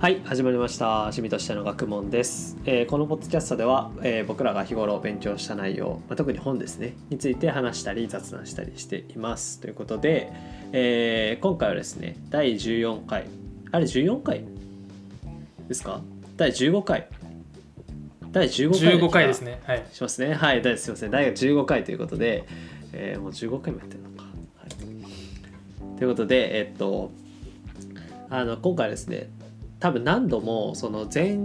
はい始まりました。趣味としての学問です、えーこのポッドキャストでは、えー僕らが日頃勉強した内容、まあ、特に本ですね。について話したり雑談したりしています。ということで、えー今回はですね第14回。あれ14回ですか？第15回。第15回15回ですね。はい。しますね。はい第すいません。第15回ということで、えーもう15回もやってるのか、はい、ということでえっとあの今回はですね多分何度もその前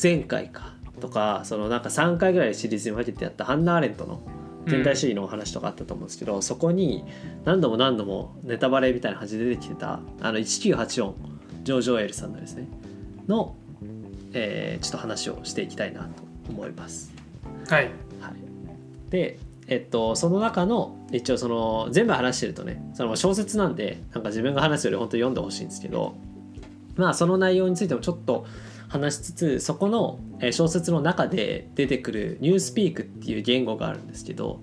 前回かとかそのなんか3回ぐらいシリーズに分けてやったハンナ・アーレントの全体主義のお話とかあったと思うんですけど、そこに何度も何度もネタバレみたいな感じで出てきてたあの1984ジョージ・オエルさんのですねの、えーちょっと話をしていきたいなと思います。はいはい、で、えっと、その中の一応その全部話してるとねその小説なんでなんか自分が話すより本当に読んでほしいんですけどまあその内容についてもちょっと話しつつそこのえー小説の中で出てくるニュースピークっていう言語があるんですけど、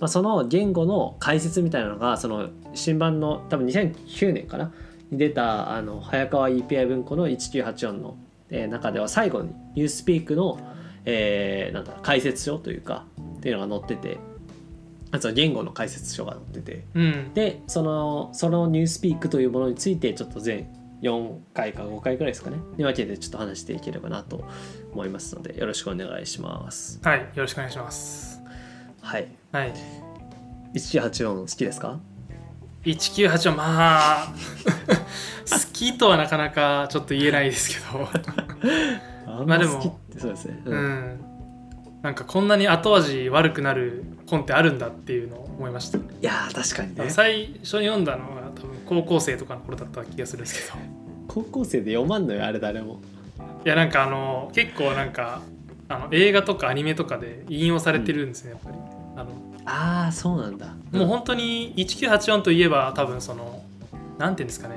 まあ、その言語の解説みたいなのがその新版の多分2009年かなに出たあの早川 EPI 文庫の1984の、えー中では最後にニュースピークの、えーなんだ解説書というかっていうのが載っててあとは言語の解説書が載ってて。うん。でそのそのニュースピークというものについてちょっと全4回か5回くらいですかね。に分けてちょっと話していければなと思いますのでよろしくお願いします。はいよろしくお願いします。はい。はい。1984好きですか？198はまあ 好きとはなかなかちょっと言えないですけど。まあでもそうですね。う、ん。なんかこんなに後味悪くなる本ってあるんだっていうのを思いました。いやー確かにね。最初に読んだの高校生とかの頃だった気がするんですけど。高校生で読まんのよあれ誰も。いやなんかあの結構なんかあの映画とかアニメとかで引用されてるんですねやっぱり。あのああそうなんだ。もう本当に1984といえば多分そのなんていうんですかね。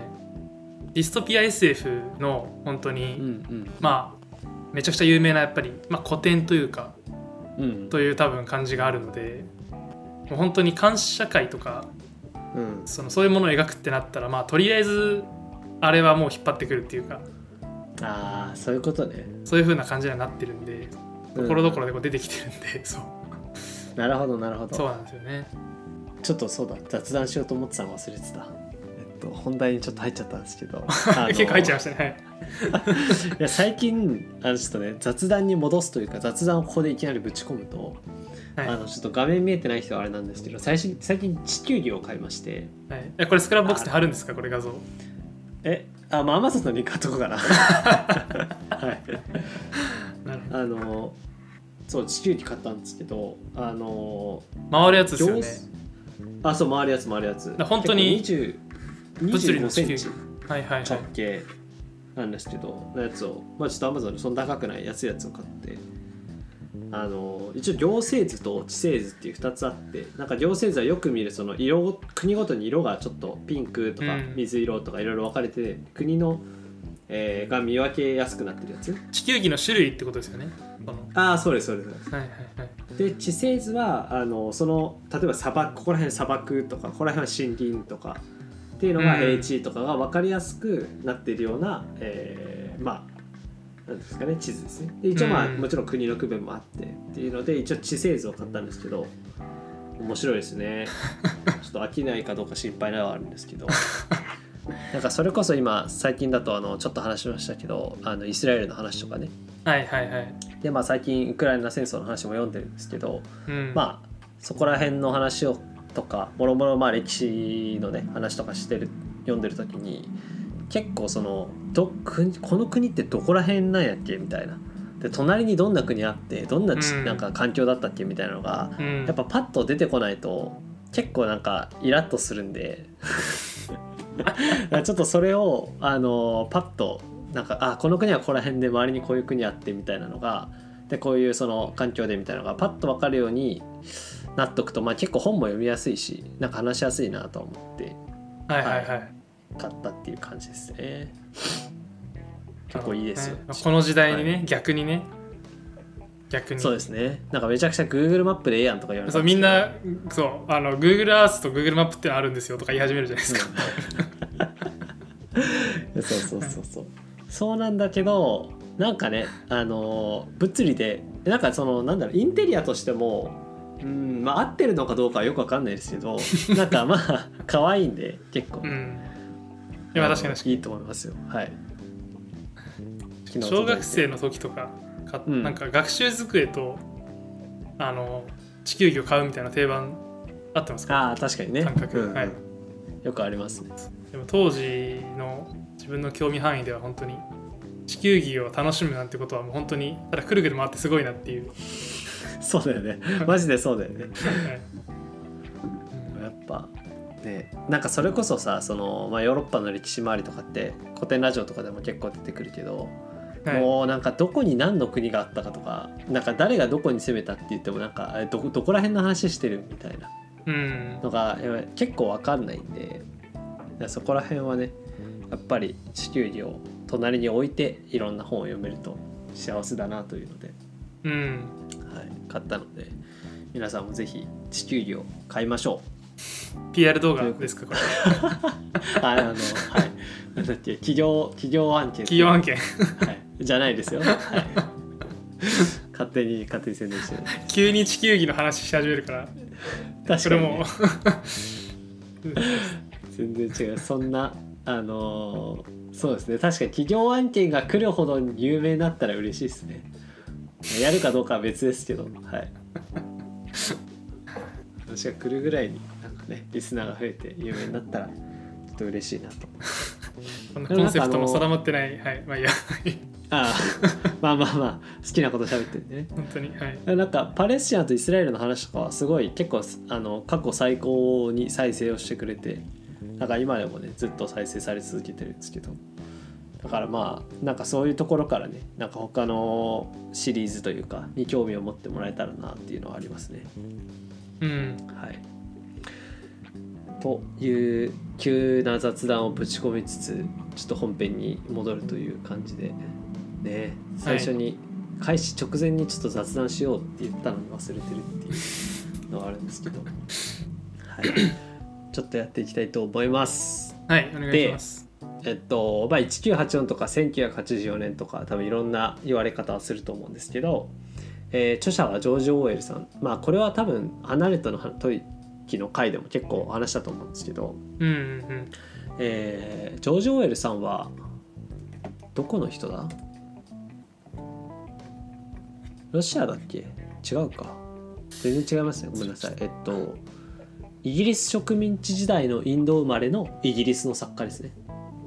ディストピア SF の本当に、うんうん。まあめちゃくちゃ有名なやっぱり、まあ、古典というかうんという多分感じがあるのでもう本当に監視社会とかうん。そのそういうものを描くってなったらまあとりあえずあれはもう引っ張ってくるっていうかああそういうことね。そういう風な感じにはなってるんでうん。ところどころでこう出てきてるんで、そう。なるほどなるほど。そうなんですよね。ちょっとそうだ雑談しようと思ってたの忘れてた。えっと本題にちょっと入っちゃったんですけど。結構入っちゃいまいしたね。いや最近あのちょっとね雑談に戻すというか雑談をここでいきなりぶち込むと、はい、はいあのちょっと画面見えてない人はあれなんですけど最新最近地球儀を買いまして。はい、えこれスクラップボックスに貼るんですかこれ画像？えあまあアマゾンのリンク貼っとこうかな。はい。なるほど。あのそう地球儀買ったんですけどあの回るやつですよね。あそう回るやつ回るやつ。だ本当に結構20物理の25センチはいはい。直径なんですけどのやつをまあちょっとアマゾンでそんな高くない安いやつを買ってあの一応行政図と地政図っていう2つあってなんか行政図はよく見るその色国ごとに色がちょっとピンクとかうん。水色とかいろいろ分かれてて国の、えーが見分けやすくなってるやつ。地球儀の種類ってことですよねああそうですそうですはいはいはい。で地政図はあのその例えば砂漠ここら辺砂漠とかここら辺は森林とかっていうのがうん。平地とかが分かりやすくなっているような、えーまあなんですかね地図ですね。で一応まあ、うん。もちろん国の区分もあってっていうので一応地政図を買ったんですけど面白いですね。ちょっと飽きないかどうか心配なのはあるんですけど。なんかそれこそ今最近だとあのちょっと話しましたけどあのイスラエルの話とかね。はいはいはい。でまあ最近ウクライナ戦争の話も読んでるんですけどうん。まあそこら辺の話をとかもろもろまあ歴史のね話とかしてる読んでる時に結構そのど国この国ってどこら辺なんやっけみたいな。で隣にどんな国あってどんななんか環境だったっけみたいなのがうん。やっぱパッと出てこないと結構なんかイラッとするんで。ちょっとそれをあのパッとなんかあこの国はここら辺で周りにこういう国あってみたいなのがでこういうその環境でみたいなのがパッと分かるようになっとくと、まあ、結構本も読みやすいしなんか話しやすいなと思って。はいはいはい買ったっていう感じですね。結構いいですよ、ねこの時代にね、逆にね。逆に。そうですね。なんかめちゃくちゃ Google マップでええやんとか言われたそうみんなそうあの Google Earth と Google マップってのあるんですよとか言い始めるじゃないですか、そう そうそうそうそう。そうなんだけどなんかねあの物理でなんかそのなんだろうインテリアとしてもうんまあ合ってるのかどうかはよくわかんないですけどなんかまあ可愛いんで結構、うんいや確かに確かいいと思いますよ。はい。に 小学生の時とかか、うん。なんか学習机とあの地球儀を買うみたいな定番あってますか？ああ確かにね。感覚。うんうん。はい。よくありますね。でも当時の自分の興味範囲では本当に地球儀を楽しむなんてことはもう本当にただくるくる回ってすごいなっていう、そうだよね。マジでそうだよね。はい。やっぱねなんかそれこそさその、まあ、ヨーロッパの歴史周りとかって古典ラジオとかでも結構出てくるけど、はい。もうなんかどこに何の国があったかとかなんか誰がどこに攻めたって言ってもなんかえどこどこら辺の話してるみたいな。うん。のがやっぱり結構わかんないんでそこら辺はねやっぱり地球儀を隣に置いていろんな本を読めると幸せだなというので、うん。はい、買ったので皆さんもぜひ地球儀を買いましょう。PR 動画ですかこれ。ああのはい。なんだっけ企業企業案件。企業案件。はい、じゃないですよ、はい、勝手に勝手に宣伝してる。急に地球儀の話し始めるから。確かにね、それも。全然違う。そんなあのーそうですね。確かに企業案件が来るほど有名になったら嬉しいですね。やるかどうかは別ですけど。はい。私が来るぐらいにねリスナーが増えて有名になったらちょっと嬉しいなと。このコンセプトも定まってない。はい。まあいいや。ああまあまあまあ好きなこと喋ってるんでね。本当に。はい。なんかパレスチナとイスラエルの話とかはすごい結構あの過去最高に再生をしてくれてなんか今でもねずっと再生され続けてるんですけど。だからまあなんかそういうところからねなんか他のシリーズというかに興味を持ってもらえたらなっていうのはありますね。うん。はい、という急な雑談をぶち込みつつちょっと本編に戻るという感じでね。最初に開始直前にちょっと雑談しようって言ったのに忘れてるっていうのがあるんですけど、はい、ちょっとやっていきたいと思います。はいお願いします。えっとまあ、1984とか1984年とか多分いろんな言われ方をすると思うんですけど、えー著者はジョージ・オーエルさん。まあこれは多分アナレットの時の回でも結構話したと思うんですけど、うんうんうん。えージョージ・オーエルさんはどこの人だ？ロシアだっけ？違うか。全然違いますね。ごめんなさい。えっとイギリス植民地時代のインド生まれのイギリスの作家ですね。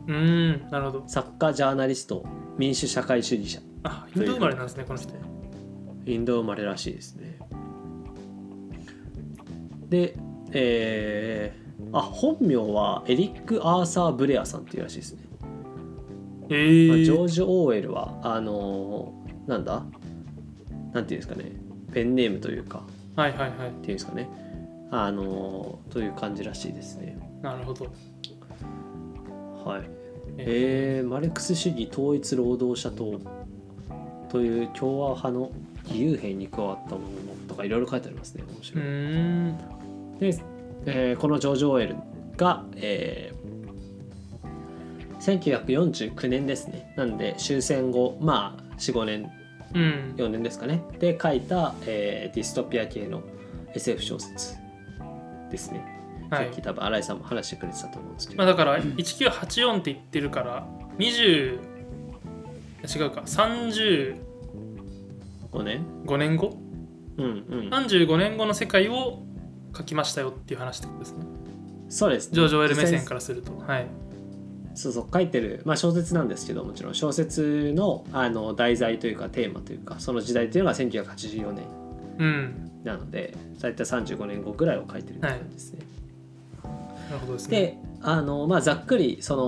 うーんなるほど。作家ジャーナリスト民主社会主義者。あインド生まれなんですねこの人。インド生まれらしいですね。でえー、あ本名はエリック・アーサー・ブレアさんっていうらしいですね、えまあ、ジョーージ・オーエルはあのーなんだ？なんていうんですかね。ペンネームというか。はいはいはい。っていうんですかね。あのーという感じらしいですね。なるほど。はい。ええー、マルクス主義統一労働者党。という共和派の義勇兵に加わったものとかいろいろ書いてありますね面う白い。で、えーこのジョージ・オーエルが、えー1949年ですね。なんで終戦後まあ45年うん。4年ですかね。で書いた、えーディストピア系の SF 小説ですね、はい。さっき多分新井さんも話してくれてたと思うんですけど、まあだから1984って言ってるから20違うか35 5年年後うんうん。35年後の世界を書きましたよっていう話ってことですね。そうですジョージ・オエル目線からすると。はい。そうそう書いてる、まあ、小説なんですけどもちろん。小説のあの題材というかテーマというかその時代というのが1984年うん。なので大体35年後ぐらいを書いてるって感じですね。なるほどですね。であの、まあ、ざっくりその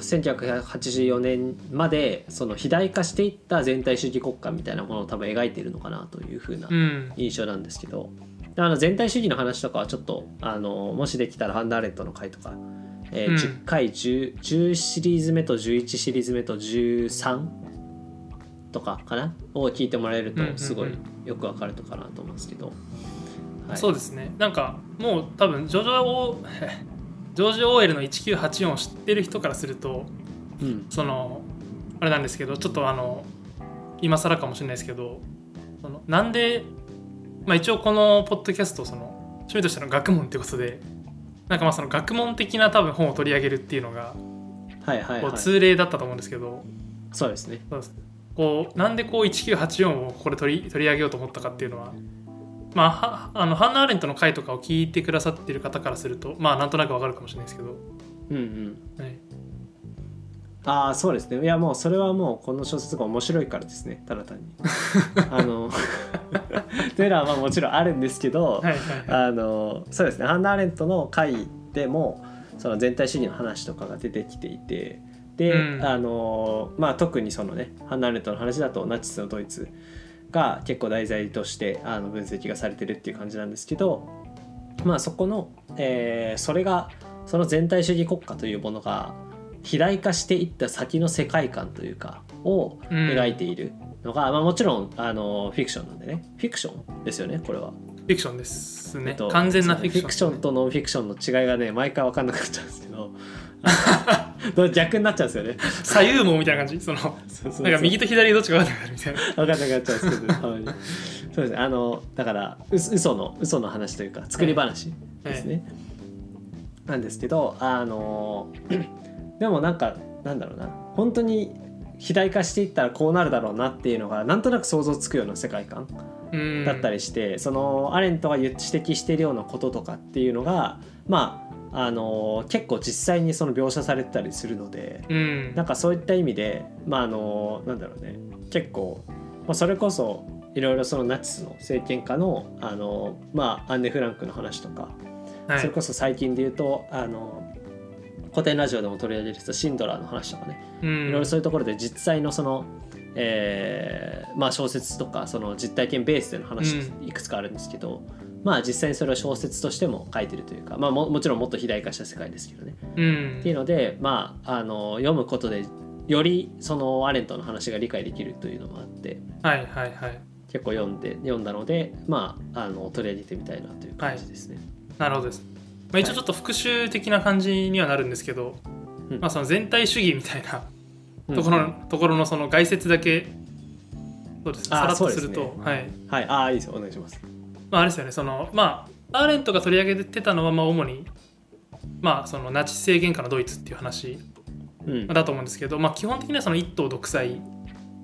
1984年までその肥大化していった全体主義国家みたいなものを多分描いているのかなというふうなうん。印象なんですけど、あの全体主義の話とかはちょっとあのもしできたらハンナーレットの回とか、えーうん。10回 10, 10シリーズ目と11シリーズ目と13とかかな？を聞いてもらえるとすごいよくわかるのかなと思うんですけど、はい、そうですね。なんかもう多分 ジョジョオジョージ・オーエルの1984を知ってる人からするとうん。そのあれなんですけどちょっとあの今更かもしれないですけどそのなんで、まあ、一応このポッドキャストその趣味としての学問ってことでなんかまあその学問的な多分本を取り上げるっていうのがはいはいはい。こう通例だったと思うんですけど、そうですね。そうです。こうなんでこう1984をこれ取り取り上げようと思ったかっていうのは、まあ、はあのハンナ・アーレントの回とかを聞いてくださっている方からするとまあなんとなくわかるかもしれないですけど、うんうん。はい、ああそうですね。いやもうそれはもうこの小説が面白いからですね。ただ単に。あのというのはまあもちろんあるんですけど、はいはいはい。あのそうですね。ハンナ・アーレントの回でもその全体主義の話とかが出てきていてで、うん。あのまあ、特にそのねハンナ・アーレントの話だとナチスのドイツが結構題材としてあの分析がされてるっていう感じなんですけど、まあ、そこの、えーそれがその全体主義国家というものが肥大化していった先の世界観というかをうん。描いているのが、まあ、もちろんあのフィクションなんでね。フィクションですよねこれは。フィクションですね、えっと完全なフィクション。フィクションとノンフィクションの違いがね毎回分かんなくなっちゃうんですけど。ど逆になっちゃうんですよね。左右網みたいな感じ？そのなんか右と左どっちか分かんなくなるみたいな。分かんなくなっちゃうんですけどたまに。そうですね。あのだからう嘘の嘘の話というか作り話ですね、なんですけどあのでもなんかなんだろうな。本当に肥大化していったらこうなるだろうなっていうのがなんとなく想像つくような世界観うん。だったりして、そのアレントが指摘しているようなこととかっていうのがまああの結構実際にその描写されてたりするのでうん。なんかそういった意味でまああのなんだろうね。結構、まあ、それこそいろいろそのナチスの政権下のあの、まあ、アンネ・フランクの話とか、はい。それこそ最近で言うとあの古典ラジオでも取り上げる人シンドラーの話とかね。うん。いろいろそういうところで実際のその、えーまあ、小説とかその実体験ベースでの話ういくつかあるんですけど、まあ実際にそれを小説としても書いてるというか、まあ、ももちろんもっと肥大化した世界ですけどね。うん。っていうので、まあ、あの読むことでよりそのアレントの話が理解できるというのもあってはいはいはい。結構読んで読んだので、まあ、あの取り上げてみたいなという感じですね。なるほどです、まあ、一応ちょっと復習的な感じにはなるんですけど、うん。まあその全体主義みたいなうん。ところの,、ところのその概説だけそうですねあさらっとするとねはい。はい、ああいいです。よお願いします。まあ、あれですよねそのまあアーレントが取り上げてたのはまあ主にまあそのナチス政権下のドイツっていう話うん。だと思うんですけど、まあ、基本的にはその一党独裁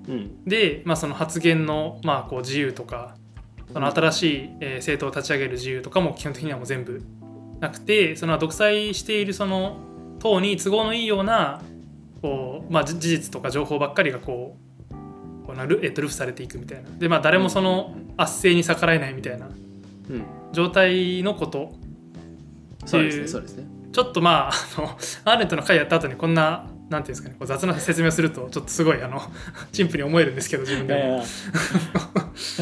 うん。で、まあ、その発言のまあこう自由とかその新しいえー政党を立ち上げる自由とかも基本的にはもう全部なくてその独裁しているその党に都合のいいようなこう、まあ、じ事実とか情報ばっかりがこうこうなる、えっと、ルフされていくみたいな。で、まあ、誰もその圧政に逆らえないみたいなうん、状態のこと。そうですっていうねそうですね。ちょっとまああのアーレントの回やった後にこんななんていうんですかねこう雑な説明をするとちょっとすごいあの 陳腐に思えるんですけど自分で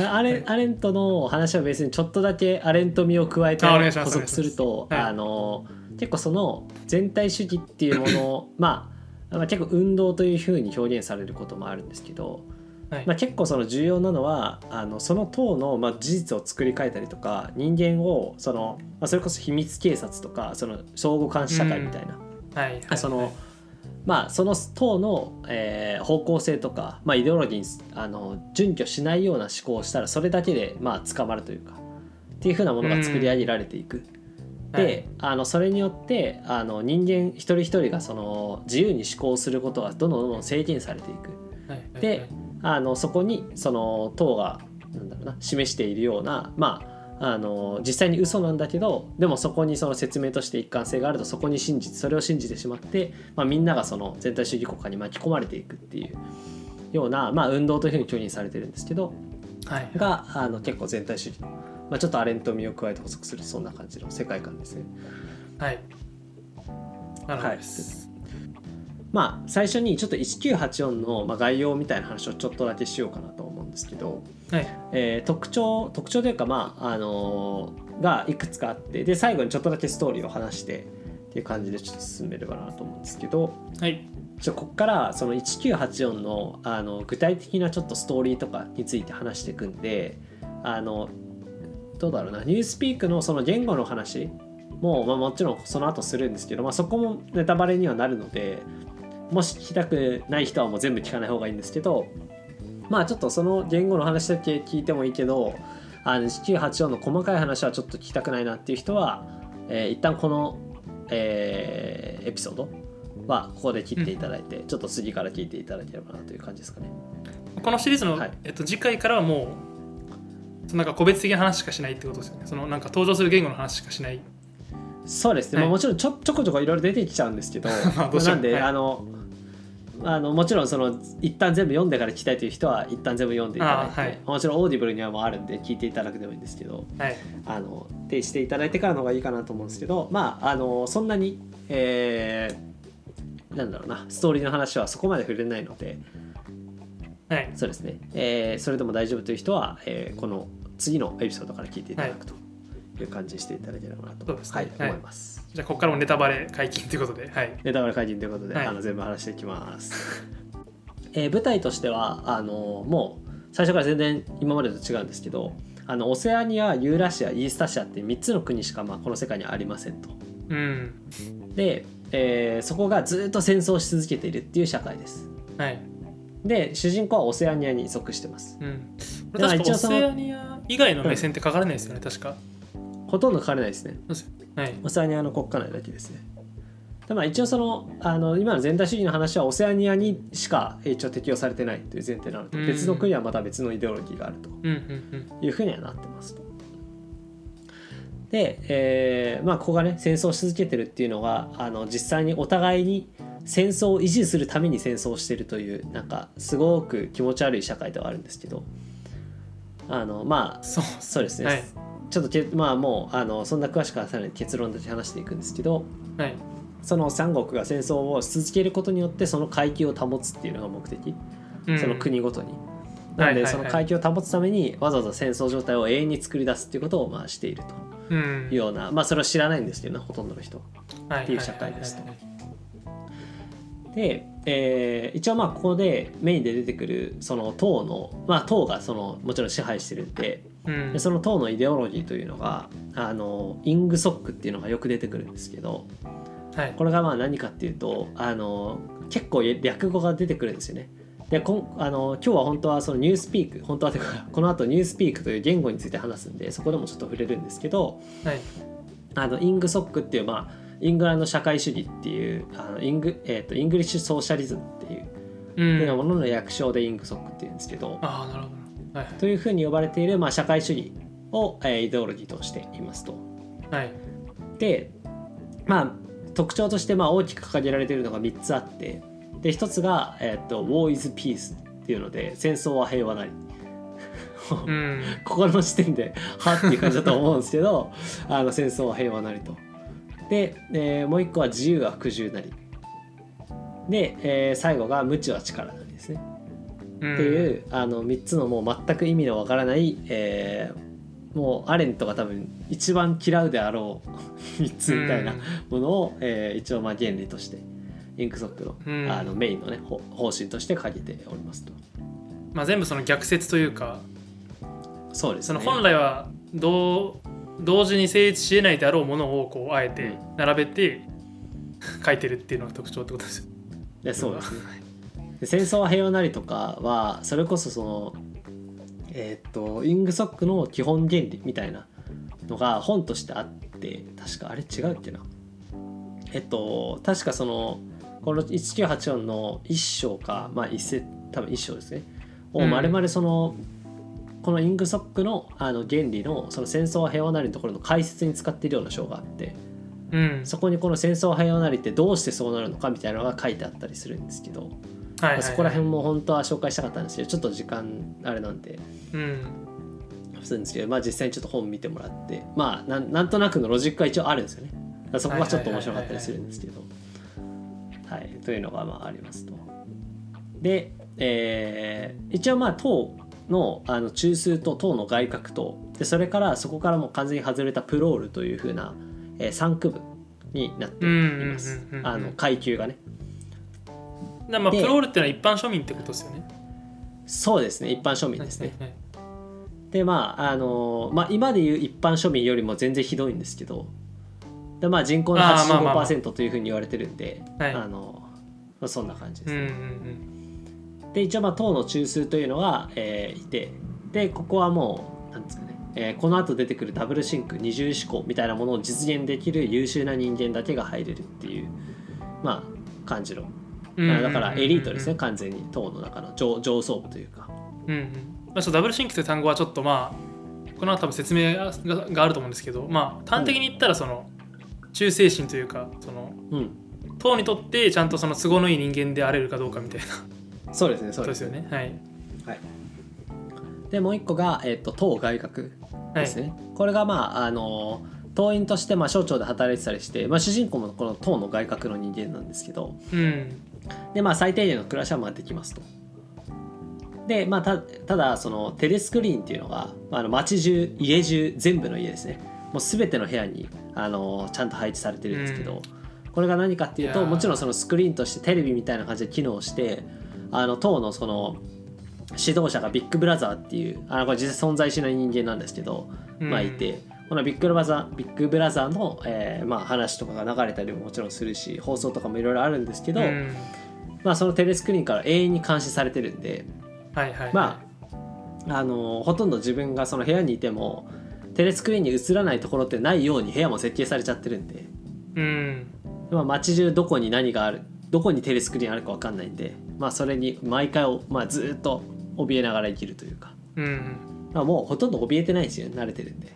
アレ アレントの話は別にちょっとだけアレント味を加えて補足するとあの結構その全体主義っていうものをまあまあ結構運動というふうに表現されることもあるんですけど、はい。まあ、結構その重要なのはあのその党のまあ事実を作り変えたりとか人間をその、まあ、それこそ秘密警察とかその相互監視社会みたいな、はいはい。あそのまあその党の、えー方向性とか、まあ、イデオロギーにあの準拠しないような思考をしたらそれだけでまあ捕まるというかっていうふうなものが作り上げられていく。で、はい。あのそれによってあの人間一人一人がその自由に思考することがどんどんどんどん制限されていく。はい。はい。であのそこにその党がなんだろうな示しているようなまああの実際に嘘なんだけどでもそこにその説明として一貫性があるとそこに信じてそれを信じてしまって、まあ、みんながその全体主義国家に巻き込まれていくっていうような、まあ、運動というふうに拒認されてるんですけどはい。があの結構全体主義の、まあ、ちょっとアレント味を加えて補足するそんな感じの世界観ですね。はい。なるほどです、まあ最初にちょっと1984のまあ概要みたいな話をちょっとだけしようかなとですけど、はい。えー特徴特徴というかまああのーがいくつかあってで最後にちょっとだけストーリーを話してっていう感じでちょっと進めればなと思うんですけどはい。ちょこっからその1984のあの具体的なちょっとストーリーとかについて話していくんであのどうだろうなニュースピークのその言語の話も、まあ、もちろんその後するんですけど、まあ、そこもネタバレにはなるのでもし聞きたくない人はもう全部聞かない方がいいんですけどまあちょっとその言語の話だけ聞いてもいいけどあの1984の細かい話はちょっと聞きたくないなっていう人は、えー、一旦この、えーエピソードはここで切っていただいて、ちょっと次から聞いていただければなという感じですかね。このシリーズの、はい。えっと、次回からはもうなんか個別的な話しかしないってことですよね。そのなんか登場する言語の話しかしない。そうですね、はい。まあ、もちろんちょちょこちょこいろいろ出てきちゃうんですけど。まなんで、はい。あのあのもちろんその一旦全部読んでから聞きたいという人は一旦全部読んでいただいて、はい。もちろんオーディブルにはもうあるんで聞いていただくでもいいんですけどはい。あの停止していただいてからの方がいいかなと思うんですけどまああのそんなに、えーなんだろうなストーリーの話はそこまで触れないのではい。そうですね、えーそれでも大丈夫という人は、えーこの次のエピソードから聞いていただくと。いう感じにしていただければなと、思います。じゃあここからもネタバレ解禁ということではいネタバレ解禁ということで、はいあの全部話していきます。えー舞台としてはあのもう最初から全然今までと違うんですけどあのオセアニアユーラシアイースタシアって3つの国しか、まあ、この世界にはありませんと。うんで、えーそこがずっと戦争をし続けているっていう社会です。はいで主人公はオセアニアに属してます。うん確かオセアニア以外の目線って書かれないですよね、確かほとんど書かれないですね。はい。オセアニアの国家内だけですね。でまあ、一応そのあの今の全体主義の話はオセアニアにしか一応適用されてないという前提なので、うん。別の国はまた別のイデオロギーがあるというふうにはなってますと。で、えーまあ、ここがね戦争し続けてるっていうのがあの実際にお互いに戦争を維持するために戦争をしてるというなんかすごく気持ち悪い社会ではあるんですけどあのまあそうですね、はいちょっとけまあもうあのそんな詳しくはさらに結論だけ話していくんですけどはい。その三国が戦争をし続けることによってその階級を保つっていうのが目的、うん。その国ごとに。なのでその階級を保つためにわざわざ戦争状態を永遠に作り出すっていうことをまあしていると。うん。いうようなまあそれを知らないんですけどねほとんどの人。っていう社会ですと。で、えー一応まあここでメインで出てくるその党のまあ党がそのもちろん支配してるんでうんでその党のイデオロギーというのがあのイングソックっていうのがよく出てくるんですけどはい。これがまあ何かっていうとあの結構略語が出てくるんですよね。でこんあの今日は本当はそのニュースピーク本当はてかこの後ニュースピークという言語について話すんでそこでもちょっと触れるんですけどはい。あのイングソックっていうまあイングランド社会主義っていうあのイング、えー、と English Socialism っていううん。ようなものの略称でイングソックっていうんですけど、ああなるほどはいというふうに呼ばれている、まあ、社会主義を、えーイデオロギーとしていますと。はいでまあ特徴としてまあ大きく掲げられているのが3つあってで1つが、えーと「War is peace」っていうので戦争は平和なり。うん ここの時点ではっていう感じだと思うんですけど あの戦争は平和なりと。で、えーもう一個は自由は服従なり。で、えー最後が無知は力なりっていうあの3つのもう全く意味のわからない、えーもうアレントが多分一番嫌うであろう 3つみたいなものを、えー一応まあ原理としてインクソックの,、うんあのメインのねほ方針として書いておりますと。まあ全部その逆説というかそうですね。その本来は同同時に成立し得ないであろうものをこうあえて並べて書いてるっていうのが特徴ってことですよでそうですね。で戦争は平和なりとかはそれこそそのえーっとイングソックの基本原理みたいなのが本としてあって確かあれ違うっけな。えっと確かそのこの1984の一章かまあ一節多分一章ですね。をうん。まるまるその、このイングソックのあの原理のその戦争は平和なりのところの解説に使っているような章があってうん。そこにこの戦争は平和なりってどうしてそうなるのかみたいなのが書いてあったりするんですけど、はいはいはい。そこら辺も本当は紹介したかったんですけどちょっと時間あれなんで。うん。するんですけど、まあ、実際にちょっと本見てもらってまあなんなんとなくのロジックは一応あるんですよね。そこがちょっと面白かったりするんですけど。はい。というのがまあありますと。で、えー一応まあ党のあの中枢と党の外郭とでそれからそこからもう完全に外れたプロールというふうな、えー、3区分になっています。階級がねだからまあでプロールっていうのは一般庶民ってことですよね。そうですね。一般庶民ですね。はいはいでまああのまあ今でいう一般庶民よりも全然ひどいんですけどでまあ人口のあーまあまあまあ。85%というふうに言われてるんではい。あのまあ、そんな感じです、うんうん。で一応まあ党の中枢というのが、えーいてでここはもうなんですかね、えーこの後出てくるダブルシンク二重思考みたいなものを実現できる優秀な人間だけが入れるっていうまあ感じの、だからエリートですね、うん完全に党の中の上上層部というか。うんうん。まあ、ダブルシンクという単語はちょっとまあこの後多分説明がががあると思うんですけどまあ端的に言ったらその忠誠心というかそのうん。党にとってちゃんとその都合のいい人間であれるかどうかみたいな。そうですねそこうですすよね。はい。はい、でもう一個が、えっと党外閣はいですね、これがまああの党員としてまあ省庁で働いてたりして、まあ、主人公もこの党の外閣の人間なんですけど。うんでまあ最低限の暮らしはまあできますと。でまあたただそのテレスクリーンっていうのが、まあ、あの街中家中全部の家ですね。もう全ての部屋にあのちゃんと配置されてるんですけど、うん。これが何かっていうともちろんそのスクリーンとしてテレビみたいな感じで機能してあの党のその指導者がビッグブラザーっていうあのこれ実際存在しない人間なんですけど、まあいてこのビッグブラザービッグブラザーの、えーまあ、話とかが流れたりももちろんするし放送とかもいろいろあるんですけど、うん。まあ、そのテレスクリーンから永遠に監視されてるんで、はいはいはい。まあ、あのほとんど自分がその部屋にいてもテレスクリーンに映らないところってないように部屋も設計されちゃってるんで、うん。まあ、街中どこに何があるどこにテレスクリーンあるか分かんないんで、まあ、それに毎回を、まあ、ずっと怯えながら生きるというか、うん。まあ、もうほとんど怯えてないんですよ慣れてるんで。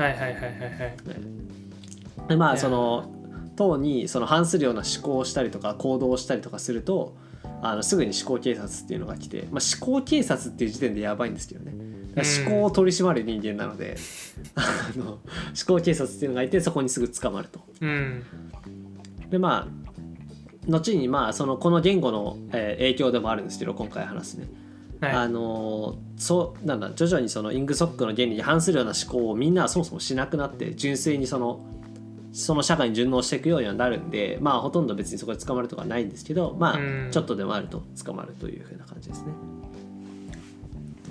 はいはいはいはいはい。でまあその党にその反するような思考をしたりとか行動をしたりとかするとあのすぐに思考警察っていうのが来て、まあ、思考警察っていう時点でやばいんですけどね。思考を取り締まる人間なので、あの思考警察っていうのがいてそこにすぐ捕まると。うん。でまあ後にまあそのこの言語の、えー影響でもあるんですけど今回話すね、はいあのそうなんだ徐々にそのイングソックの原理に反するような思考をみんなはそもそもしなくなって純粋にそのその社会に順応していくようにはなるんでまあほとんど別にそこで捕まるとかはないんですけどまあうんちょっとでもあると捕まるというふうな感じですね。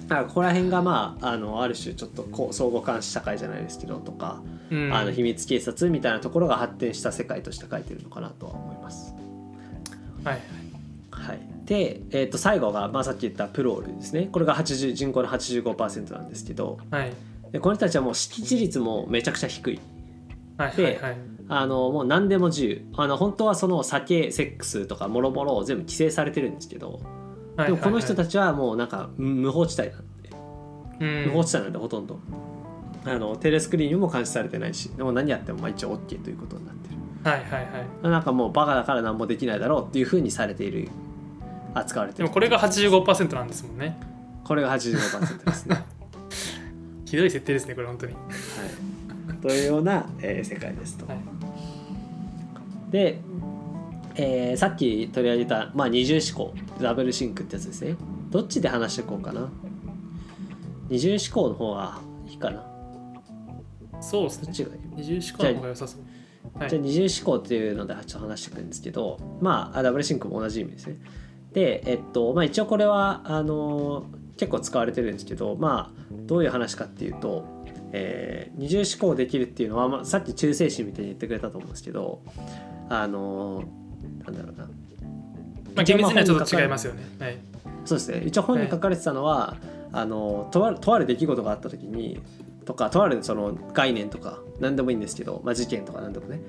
だからここら辺がまああのある種ちょっとこう相互監視社会じゃないですけどとか、うんあの秘密警察みたいなところが発展した世界として書いてるのかなとは思います。はいはい、で、えー、と最後が、まあ、さっき言ったプロールですね。これが80人口の85%なんですけど。はい。でこの人たちはもう識字率もめちゃくちゃ低い。はいではいはい。あのもう何でも自由。あの本当はその酒セックスとかもろもろを全部規制されてるんですけど。でもこの人たちちはもうなんか無法地帯なんで。無法うん地帯なんでほとんど。あのテレスクリーンにも監視されてないし。でも何やってもまあ一応 OK ということになってる。はいはいはい。なんかもうバカだから何もできないだろうっていうふうにされている扱われてる。でもこれが85%なんですもんね。これが85%ですね。ひどい設定ですねこれ本当に。はい、というような、えー世界ですと。はい。で、えーさっき取り上げた、まあ、二重思考。ダブルシンクってやつですね。どっちで話していこうかな。二重思考の方がいいかな。そうですね。どっちがいい？二重思考の方が良さそう。はい。じゃあ二重思考っていうのでちょっと話していくんですけどまああダブルシンクも同じ意味ですね。でえっとまあ一応これはあの結構使われてるんですけどまあどういう話かっていうと、えー二重思考できるっていうのは、まあ、さっき忠誠心みたいに言ってくれたと思うんですけどあのなんだろうな。まあ厳密にはちょっと違いますよね。はい。そうですね。一応本に書かれてたのは、あのとあるとある出来事があった時にとかとあるその概念とか何でもいいんですけど、まあ、事件とか何でもね。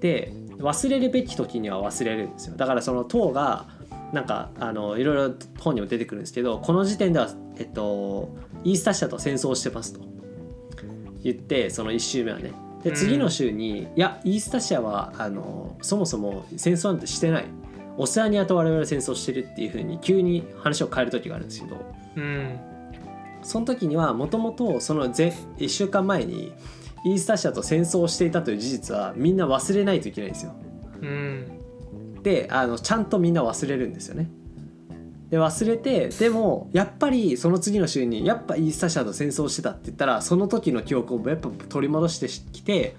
で忘れるべき時には忘れるんですよ。だからその党がなんかあのいろいろ本にも出てくるんですけどこの時点では、えっと、イースタ社と戦争してますと。言ってその1週目はね。で次の週に、いやイースタ社はあのそもそも戦争なんてしてない。オセアニアと我々は戦争してるっていう風に急に話を変える時があるんですけど。うん。その時にはもともとその前1週間前にイースター社と戦争をしていたという事実はみんな忘れないといけないんですよ。うんであのちゃんとみんな忘れるんですよね。で忘れてでもやっぱりその次の週にやっぱイースター社と戦争してたって言ったらその時の記憶をやっぱ取り戻してきて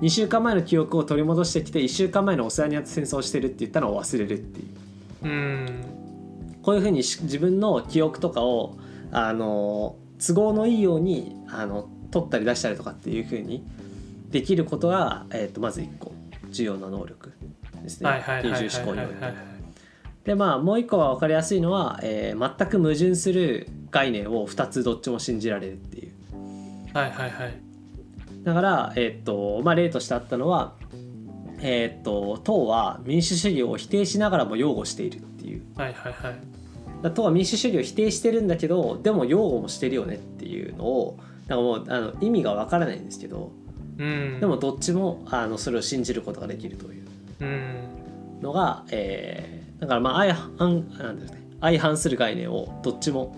2週間前の記憶を取り戻してきて1週間前のオセアニアと戦争してるって言ったのを忘れるっていう。うんこういうふうにし自分の記憶とかをあの都合のいいようにあの取ったり出したりとかっていうふうにできることが、えー、とまず1個重要な能力ですね。はいはいはいはい二重思考においてでまあもう一個は分かりやすいのは、えー全く矛盾する概念を2つどっちも信じられるっていう。はいはいはい。だから、えーっとまあ、例としてあったのは、えーっと党は民主主義を否定しながらも擁護しているっていう。はいはいはい。だ党は民主主義を否定してるんだけどでも擁護もしてるよねっていうのをなんかもうあの意味が分からないんですけどうん。でもどっちもあのそれを信じることができるという。うんのが、えーだからまあ相反なんですね相反する概念をどっちも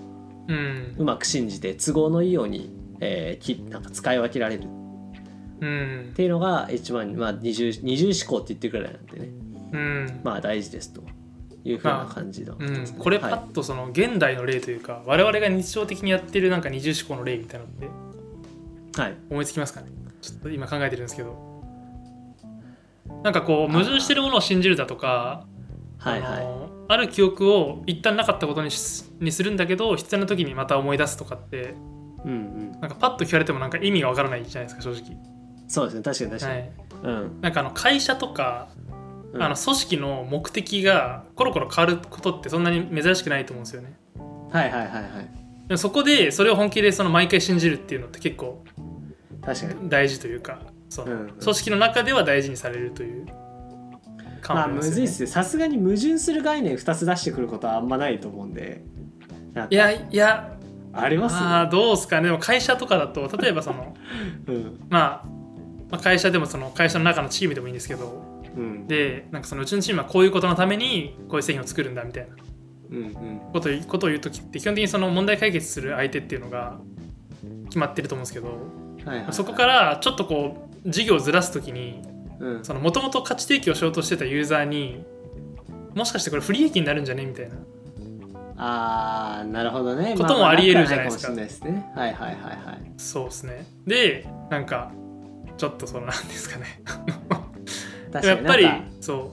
うまく信じて都合のいいように、えーきなんか使い分けられる。うん。っていうのが一番、まあ、二重二重思考って言ってるくらいなんでね。うん。まあ大事ですと。いうふうな感じの、うん、これパはいッとその現代の例というか、我々が日常的にやってるなんか二重思考の例みたいなのではい。思いつきますかね？ちょっと今考えてるんですけどなんかこう矛盾してるものを信じるだとかはいはい。ある記憶を一旦なかったことにするんだけど必要な時にまた思い出すとかってうんうん。なんかパッと聞かれてもなんか意味がわからないじゃないですか正直、そうですね確かに確かに、はい、うん。なんかあの会社とかうん。あの組織の目的がコロコロ変わることってそんなに珍しくないと思うんですよね。はいはいはいはい。でもそこでそれを本気でその毎回信じるっていうのって結構確かに。大事というかその組織の中では大事にされるという。感まあむずいっすねさすがに矛盾する概念2つ出してくることはあんまないと思うんで。いやいや。ありますあーどうですかね。でも会社とかだと例えばその、うん。まあ、まあ会社でもその会社の中のチームでもいいんですけど。うん。でなんかそのうちのチームはこういうことのためにこういう製品を作るんだみたいな。うんうん。ことをことを言う時って基本的にその問題解決する相手っていうのが決まってると思うんですけど。はいはいはい。そこからちょっとこう事業をずらす時にもともと価値提供しようとしてたユーザーにもしかしてこれ不利益になるんじゃねみたいな。あーなるほどね。こともありえるじゃないですか。まあまあないですね。はいはいはいはい。そうですね。でなんかちょっとそのなんですかね。確やっぱりそ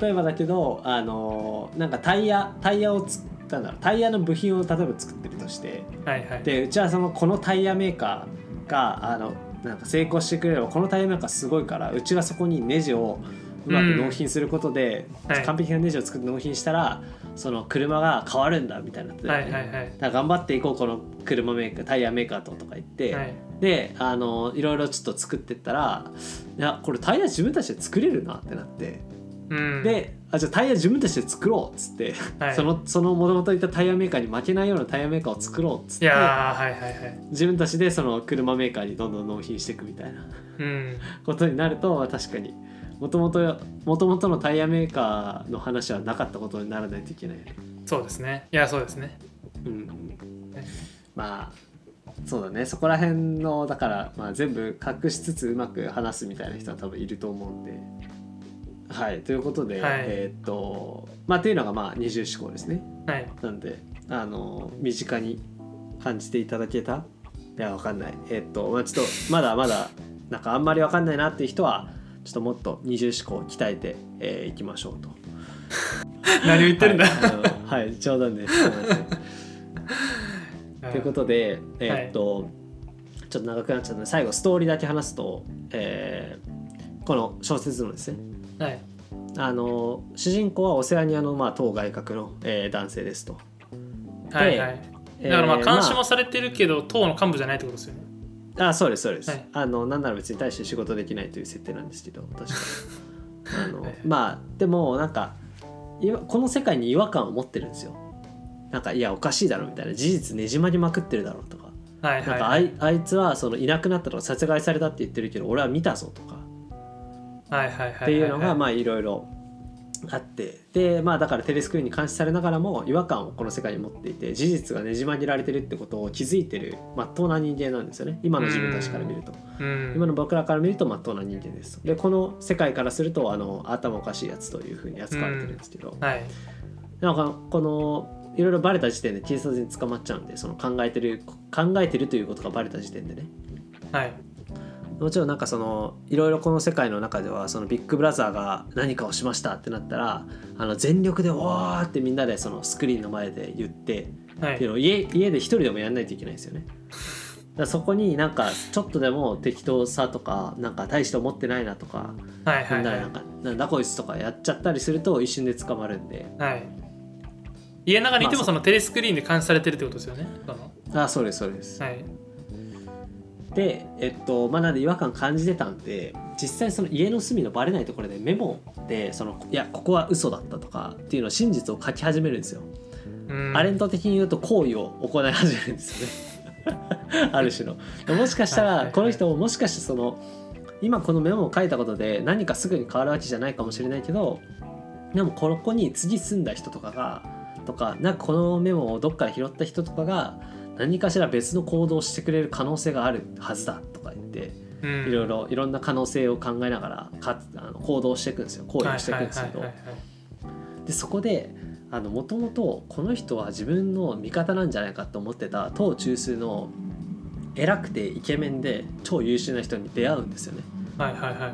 例えばだけどあのーなんかタイヤタイヤをつなんだろうタイヤの部品を例えば作ってるとしてうはいはい。でうちはそのこのタイヤメーカーがあのなんか成功してくれればこのタイヤメーカーすごいからうちがそこにネジをうまく納品することで、はい。完璧なネジを作って納品したらその車が変わるんだみたいな、はいはいはい。頑張っていこうこの車メーカータイヤメーカーととか言って、はい。であのいろいろちょっと作ってったらいやこれタイヤ自分たちで作れるなってなって、うん。であじゃあタイヤ自分たちで作ろうっつって、はい。そのそのもともといたタイヤメーカーに負けないようなタイヤメーカーを作ろうっつっていやーはいはいはい。自分たちでその車メーカーにどんどん納品していくみたいなうん。ことになると確かにもともともともとのタイヤメーカーの話はなかったことにならないといけない。そうですね。いやそうですね。うんうん、まあそうだね。そこら辺のだから、まあ、全部隠しつつうまく話すみたいな人は多分いると思うんで。はいということで、はい。えーっとまあっていうのがまあ二重思考ですね。はい。なんであの身近に感じていただけた？いやわかんない。えっとまあちょっとまだまだなんかあんまりわかんないなっていう人はちょっともっと二重思考を鍛えてい、えーいきましょうと。何を言ってるんだ、はいあのはい冗談です。すいません。ということでえっと、ちょっと長くなっちゃったので最後ストーリーだけ話すと、えーこの小説のですねはい。あの主人公はオセアニアの、まあ、当外国の、えー男性ですと。はいはい。えーだからまあ監視まもされてるけど党の幹部じゃないってことですよね。あそうですそうです、はい。あのなんなら別に大して仕事できないという設定なんですけど確か あのはい。まあでもなんかこの世界に違和感を持ってるんですよ。なんかいやおかしいだろみたいな事実ねじ曲げまくってるだろうとか。はいなんかあはいいあいつはそのいなくなったとか殺害されたって言ってるけど俺は見たぞとか。はいはいはいっていうのがあまあいろいろあって。でまあだからテレスクリーンに監視されながらも違和感をこの世界に持っていて事実がねじ曲げられてるってことを気づいてるまっとうな人間なんですよね。今の自分たちから見ると。うん。今の僕らから見るとまっとうな人間です。でこの世界からするとあの頭おかしいやつというふうに扱われてるんですけど、はい。なんかこのいろいろバレた時点で警察に捕まっちゃうんでその考えてる考えてるということがバレた時点でね。はいもちろんなんかそのいろいろこの世界の中ではそのビッグブラザーが何かをしましたってなったらあの全力で「わー」ってみんなでそのスクリーンの前で言ってはい。っていうのを家家で一人でもやんないといけないんですよね。らそこになんかちょっとでも適当さとかなんか大して思ってないなとかはいはいはい。なんかなんだこいつとかやっちゃったりすると一瞬で捕まるんで。はい。家の中にいてまあもそのテレスクリーンで監視されてるってことですよねその。あそうですそうです、はいでえっとまあなんで違和感感じてたんで実際その家の隅のバレないところでメモでそのいやここは嘘だったとかっていうのを真実を書き始めるんですよ、うん。アレント的に言うと行為を行い始めるんですよね。ある種の。もしかしたらこの人ももしかしてその今このメモを書いたことで何かすぐに変わるわけじゃないかもしれないけどでもここに次住んだ人とかがとかなんかこのメモをどっから拾った人とかが何かしら別の行動をしてくれる可能性があるはずだとか言ってうん。いろいろいろんな可能性を考えながらかあの行動していくんですよ。行為をしていくんですけど。でそこでもともとこの人は自分の味方なんじゃないかと思ってた当中枢の偉くてイケメンで超優秀な人に出会うんですよね。はいはいはい。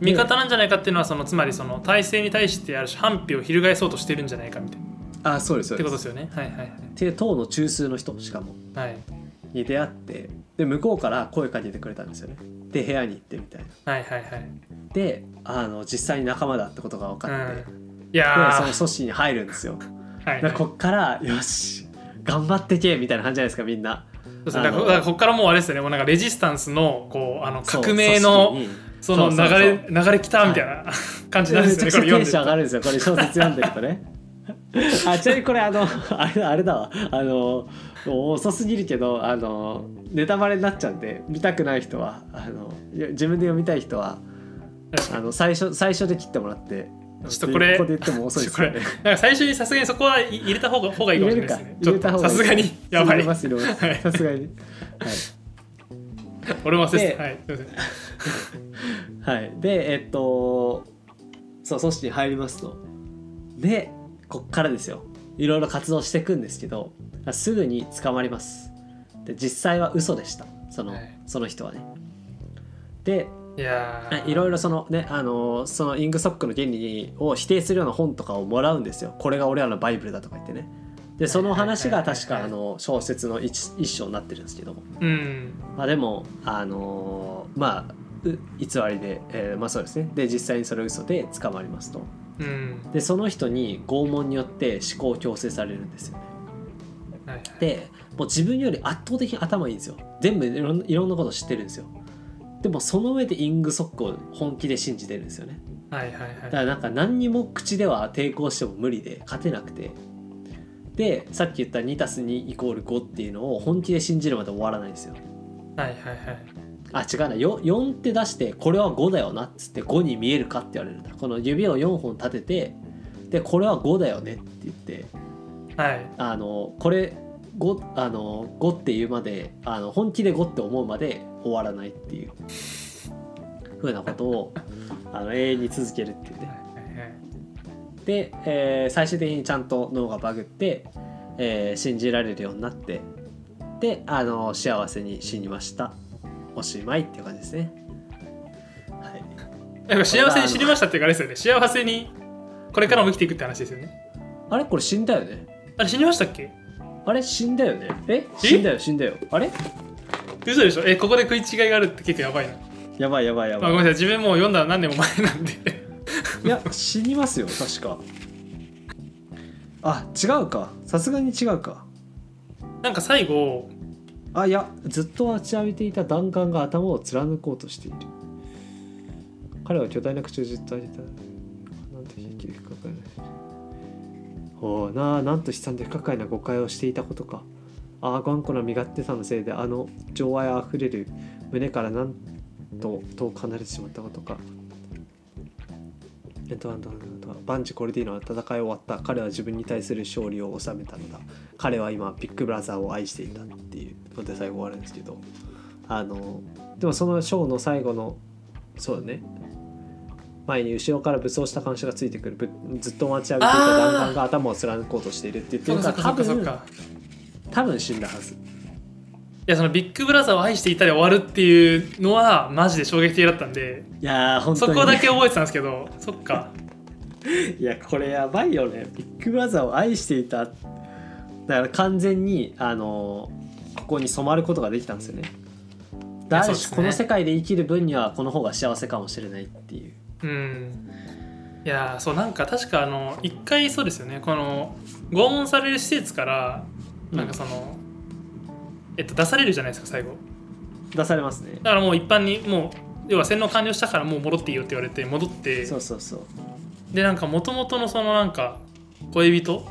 味方なんじゃないかっていうのはそのつまりその体制に対してある種反否を翻そうとしてるんじゃないかみたいなあそうですってことですよね。はいはいっていう党の中枢の人しかも。はい。はいに出会ってで向こうから声かけてくれたんですよね。で部屋に行ってみたいな。はいはいはい。であの実際に仲間だってことが分かって、うん。いでやー。その組織に入るんですよ。はい。はいだからこっからよし頑張ってけみたいな感じじゃないですかみんな。そうですね。だあのからだからここからもうあれですよね。もうなんかレジスタンスのこうあのそう革命の組織に。その流そうそう。れ流れきたみたいな 感じなんですよね。これ読んでめちゃくちゃテンション上がるんですよ。これ小説読んでるとね あちなみにこれあのあれあれだわ。あの遅すぎるけどあのネタバレになっちゃうんで見たくない人はあの自分で読みたい人はあの最初最初で切ってもらってちょっとこれここで言っても遅いですよねなんか最初にさすがにそこは入れた方が方がいいかもしれないですね。入れた方がさすがに。やばい。さすがに。はい。俺も忘れてはい。はい、でえっとそう組織に入りますと。でこっからですよ。いろいろ活動していくんですけどすぐに捕まります。で実際は嘘でした。その,、はい。その人はね。でいやー。いろいろそのねあのそのイングソックの原理を否定するような本とかをもらうんですよ。これが俺らのバイブルだとか言ってね。でその話が確かあの小説の一一章になってるんですけども。うん。まあでもあのーまあう偽りで、えーまあそうですね。で実際にそれ嘘で捕まりますとうん。でその人に拷問によって思考を強制されるんですよね。はいはい。でもう自分より圧倒的に頭いいんですよ。全部いろんないろんなこと知ってるんですよ。でもその上でイングソックを本気で信じてるんですよね。はいはいだはい。からなんか何にも口では抵抗しても無理で勝てなくて。でさっき言った 2+2 イコール5っていうのを本気で信じるまで終わらないんですよ。はいはいはいあ違うな。4, 4って出してこれは5だよなっつって5に見えるかって言われるんだ。この指を4本立ててでこれは5だよねって言ってはい。あのこれ 5, あの5っていうまであの本気で5って思うまで終わらないっていうふうなことを あの永遠に続けるっていうね。で、えー最終的にちゃんと脳がバグって、えー信じられるようになってであの幸せに死にましたおしまいっていう感じですね。はい。なんか幸せに知りましたっていうかあれですよね。幸せにこれからも生きていくって話ですよね。あれこれ死んだよね。あれ死にましたっけ？あれ死んだよね。え？死んだよ死んだよ。あれ？嘘でしょ？えここで食い違いがあるって結構やばいな、やばいやばいやまあ、ばい。ごめんなさい。自分もう読んだの何年も前なんで。いや死にますよ確か。あ違うか。さすがに違うか。なんか最後あいやずっと待ちわびていた弾丸が頭を貫こうとしている。彼は巨大な口をじっと開いた。なんと悲劇で不可解な。おなあなんと悲惨で不可解な誤解をしていたことか。ああ頑固な身勝手さのせいであの情愛あふれる胸からなんと遠く離れてしまったことか。えっと、なんと、と、万事これでいいのは戦い終わった。彼は自分に対する勝利を収めたのだ。彼は今、ビッグブラザーを愛していた。ので最後終わるんですけど、あの、でもそのショーの最後の、そうだね、前に後ろから武装した監視がついてくる、ぶずっと待ちわびていた弾丸が頭を貫こうとしているって言ってそるか、らそっかそっ多分、か多分死んだはず。いやそのビッグブラザーを愛していたで終わるっていうのはマジで衝撃的だったんで。いやー、本当そに、こだけ覚えてたんですけどそっか。いやこれやばいよね。ビッグブラザーを愛していた。だから完全にあのここに染まることができたんですよね。である種そうですねこの世界で生きる分にはこの方が幸せかもしれないっていう。うんいやーそうなんか確かあの一回そうですよねこの拷問される施設からなんかその、えっと出されるじゃないですか最後出されますね。だからもう一般にもう要は洗脳完了したからもう戻っていいよって言われて戻ってそうそうそう。でなんか元々のそのなんか恋人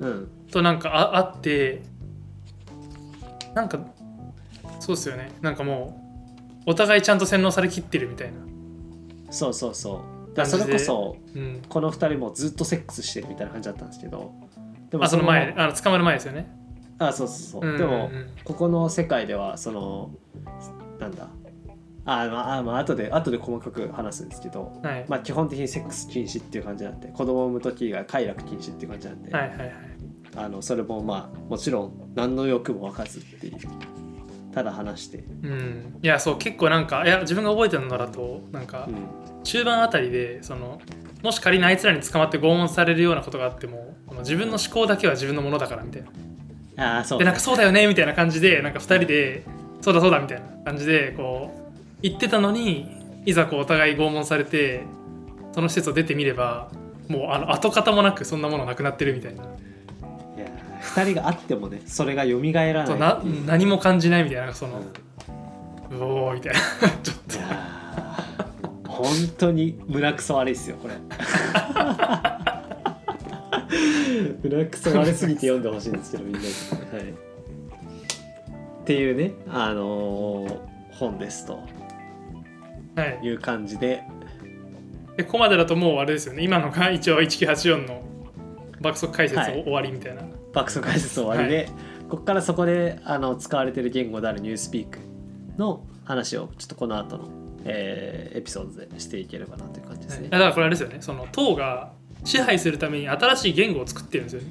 うん。となんかあ会ってなんかそうですよねなんかもうお互いちゃんと洗脳されきってるみたいなそうそうそう。だからそれこそうんこの二人もずっとセックスしてるみたいな感じだったんですけど。であその前あの捕まる前ですよねあそうそうそう。うんでもうんここの世界ではそのなんだ。あまああまあ後で後で細かく話すんですけど。はいまあ、基本的にセックス禁止っていう感じなんで子供を産む時以外快楽禁止っていう感じなんで、はいはいはいあのそれもまあもちろん何の欲も分かずっていうただ話して、うん。いやそう結構なんかいや自分が覚えてるのだとなんかうん、中盤あたりでそのもし仮にあいつらに捕まって拷問されるようなことがあってもこの自分の思考だけは自分のものだからみたいな。ああそうでなんかそうだよねみたいな感じでなんか2人でそうだそうだみたいな感じでこう言ってたのにいざこうお互い拷問されてその施設を出てみればもうあの跡形もなくそんなものなくなってるみたいな2人があってもねそれが蘇らないな何も感じないみたいなそのうん。うおーみたいな。ちょっと。いやー本当に胸くそ悪いっすよこれ。胸くそ悪すぎて読んでほしいんですけどみんなに、はい、っていうねあのー本ですと。はい。いう感じで。でここまでだともうあれですよね。今のが一応1984の爆速解説はい。終わりみたいな、爆速解説終わりで、ここからそこであの使われてる言語であるニュースピークの話をちょっとこの後の、えーエピソードでしていければなという感じですね。だからこれあれですよね。その党が支配するために新しい言語を作ってるんですよね。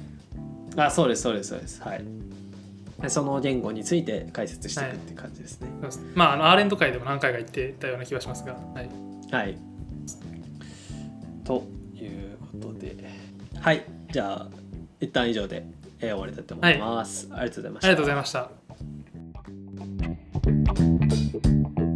あそうですそうですそうです。はい。でその言語について解説していくって感じですね。そうです。まああのアーレント会でも何回か言ってたような気がしますが、はい、はい。ということで。はい。じゃあ一旦以上で、えー終わりたいと思います、ありがとうございました。ありがとうございました